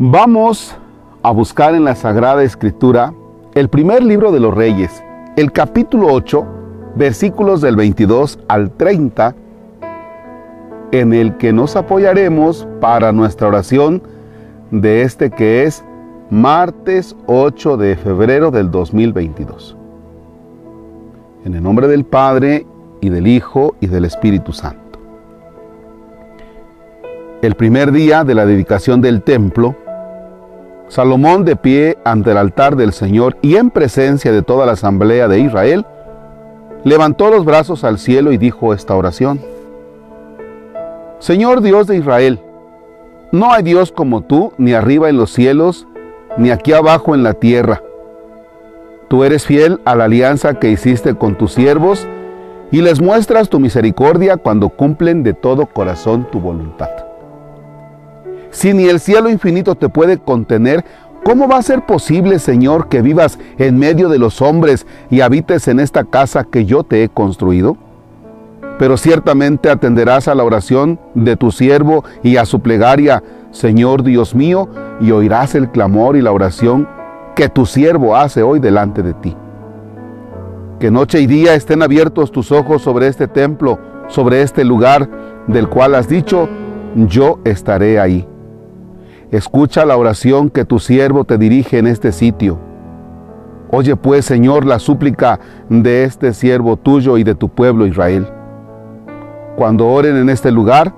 Vamos a buscar en la Sagrada Escritura el primer libro de los Reyes, el capítulo 8, versículos del 22 al 30, en el que nos apoyaremos para nuestra oración de este que es martes 8 de febrero del 2022. En el nombre del Padre y del Hijo y del Espíritu Santo. El primer día de la dedicación del templo, Salomón de pie ante el altar del Señor y en presencia de toda la asamblea de Israel, levantó los brazos al cielo y dijo esta oración. Señor Dios de Israel, no hay Dios como tú, ni arriba en los cielos, ni aquí abajo en la tierra. Tú eres fiel a la alianza que hiciste con tus siervos y les muestras tu misericordia cuando cumplen de todo corazón tu voluntad. Si ni el cielo infinito te puede contener, ¿cómo va a ser posible, Señor, que vivas en medio de los hombres y habites en esta casa que yo te he construido? Pero ciertamente atenderás a la oración de tu siervo y a su plegaria, Señor Dios mío, y oirás el clamor y la oración que tu siervo hace hoy delante de ti. Que noche y día estén abiertos tus ojos sobre este templo, sobre este lugar del cual has dicho, yo estaré ahí. Escucha la oración que tu siervo te dirige en este sitio. Oye pues, Señor, la súplica de este siervo tuyo y de tu pueblo Israel. Cuando oren en este lugar,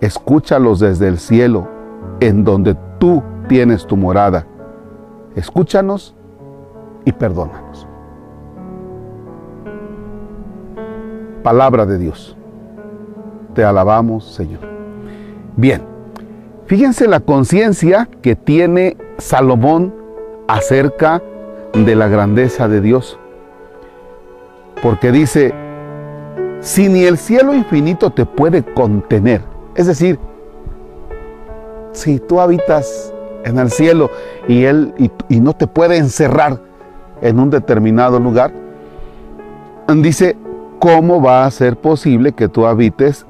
escúchalos desde el cielo, en donde tú tienes tu morada. Escúchanos y perdónanos. Palabra de Dios. Te alabamos, Señor. Bien, Fíjense la conciencia que tiene Salomón acerca de la grandeza de Dios. Porque dice, si ni el cielo infinito te puede contener, es decir, si tú habitas en el cielo y él y, no te puede encerrar en un determinado lugar, dice, ¿cómo va a ser posible que tú habites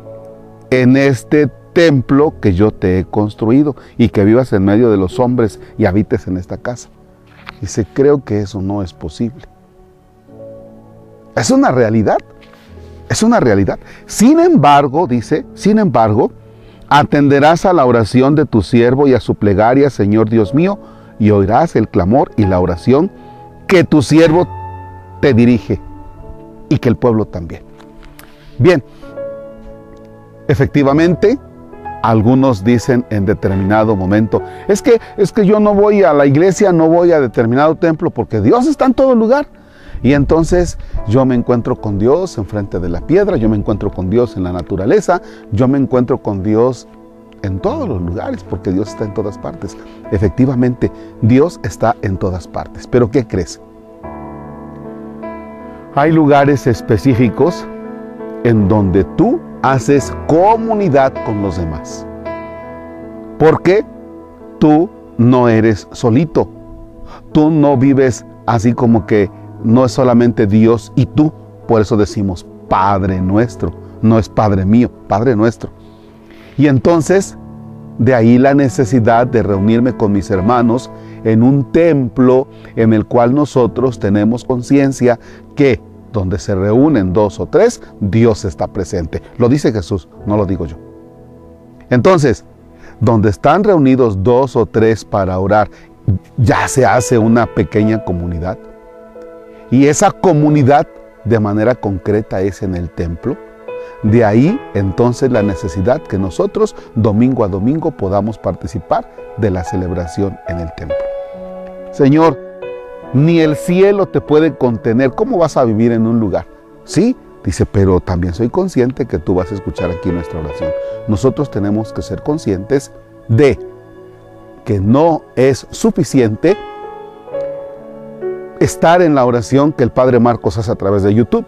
en este templo que yo te he construido y que vivas en medio de los hombres y habites en esta casa. Dice, creo que eso no es posible. Es una realidad. Es una realidad. Sin embargo, dice, sin embargo, atenderás a la oración de tu siervo y a su plegaria, Señor Dios mío, y oirás el clamor y la oración que tu siervo te dirige y que el pueblo también. Bien, efectivamente, algunos dicen en determinado momento, es que, es que yo no voy a la iglesia, no voy a determinado templo porque Dios está en todo lugar. Y entonces yo me encuentro con Dios enfrente de la piedra, yo me encuentro con Dios en la naturaleza, yo me encuentro con Dios en todos los lugares, porque Dios está en todas partes. Efectivamente, Dios está en todas partes. Pero ¿qué crees? Hay lugares específicos en donde tú haces comunidad con los demás. Porque tú no eres solito. Tú no vives así como que no es solamente Dios y tú. Por eso decimos Padre nuestro. No es Padre mío, Padre nuestro. Y entonces, de ahí la necesidad de reunirme con mis hermanos en un templo en el cual nosotros tenemos conciencia que donde se reúnen dos o tres, Dios está presente. Lo dice Jesús, no lo digo yo. Entonces, donde están reunidos dos o tres para orar, ya se hace una pequeña comunidad. Y esa comunidad de manera concreta es en el templo. De ahí entonces la necesidad que nosotros domingo a domingo podamos participar de la celebración en el templo. Señor, ni el cielo te puede contener. ¿Cómo vas a vivir en un lugar? Sí, dice, pero también soy consciente que tú vas a escuchar aquí nuestra oración. Nosotros tenemos que ser conscientes de que no es suficiente estar en la oración que el Padre Marcos hace a través de YouTube.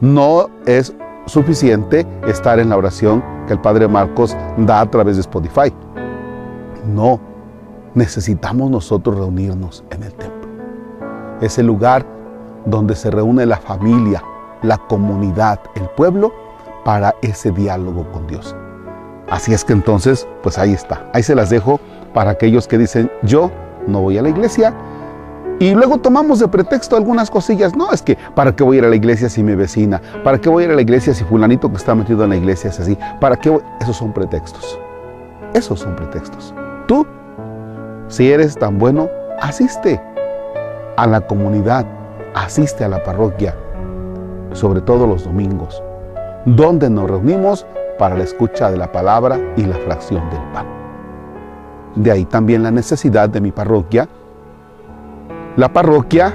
No es suficiente estar en la oración que el Padre Marcos da a través de Spotify. No, necesitamos nosotros reunirnos en el templo ese lugar donde se reúne la familia, la comunidad, el pueblo, para ese diálogo con Dios. Así es que entonces, pues ahí está. Ahí se las dejo para aquellos que dicen, yo no voy a la iglesia. Y luego tomamos de pretexto algunas cosillas. No, es que ¿para qué voy a ir a la iglesia si mi vecina? ¿Para qué voy a ir a la iglesia si fulanito que está metido en la iglesia es así? ¿Para qué? Esos son pretextos. Esos son pretextos. Tú, si eres tan bueno, asiste a la comunidad, asiste a la parroquia, sobre todo los domingos, donde nos reunimos para la escucha de la palabra y la fracción del pan. De ahí también la necesidad de mi parroquia. La parroquia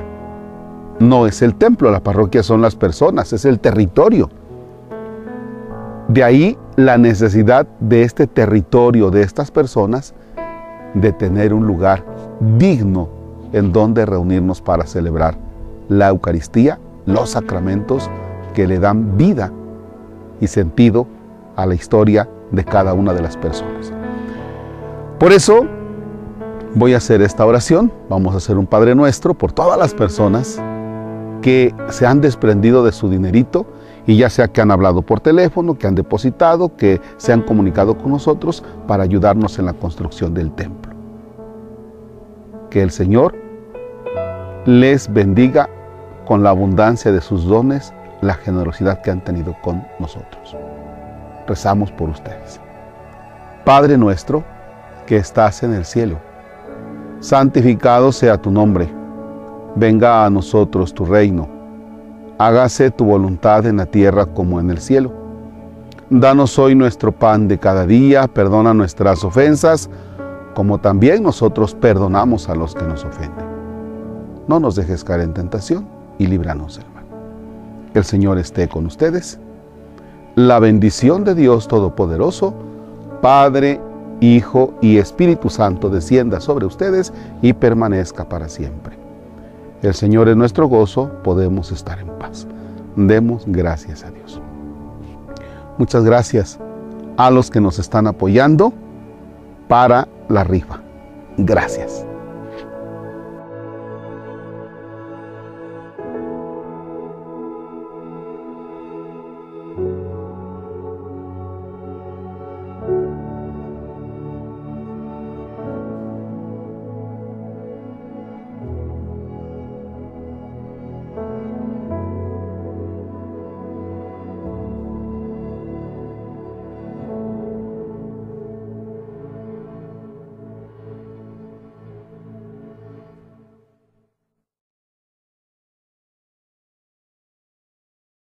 no es el templo, la parroquia son las personas, es el territorio. De ahí la necesidad de este territorio, de estas personas, de tener un lugar digno en donde reunirnos para celebrar la Eucaristía, los sacramentos que le dan vida y sentido a la historia de cada una de las personas. Por eso voy a hacer esta oración, vamos a hacer un Padre Nuestro por todas las personas que se han desprendido de su dinerito y ya sea que han hablado por teléfono, que han depositado, que se han comunicado con nosotros para ayudarnos en la construcción del templo. Que el Señor les bendiga con la abundancia de sus dones, la generosidad que han tenido con nosotros rezamos por ustedes. Padre nuestro, que estás en el cielo, santificado sea tu nombre, venga a nosotros tu reino, hágase tu voluntad en la tierra como en el cielo. Danos hoy nuestro pan de cada día, perdona nuestras ofensas, como también nosotros perdonamos a los que nos ofenden. No nos dejes caer en tentación y líbranos, hermano. Que el Señor esté con ustedes la bendición de Dios Todopoderoso, Padre, Hijo y Espíritu Santo descienda sobre ustedes y permanezca para siempre. El Señor es nuestro gozo, podemos estar en paz. Demos gracias a Dios. Muchas gracias a los que nos están apoyando para la rifa. Gracias.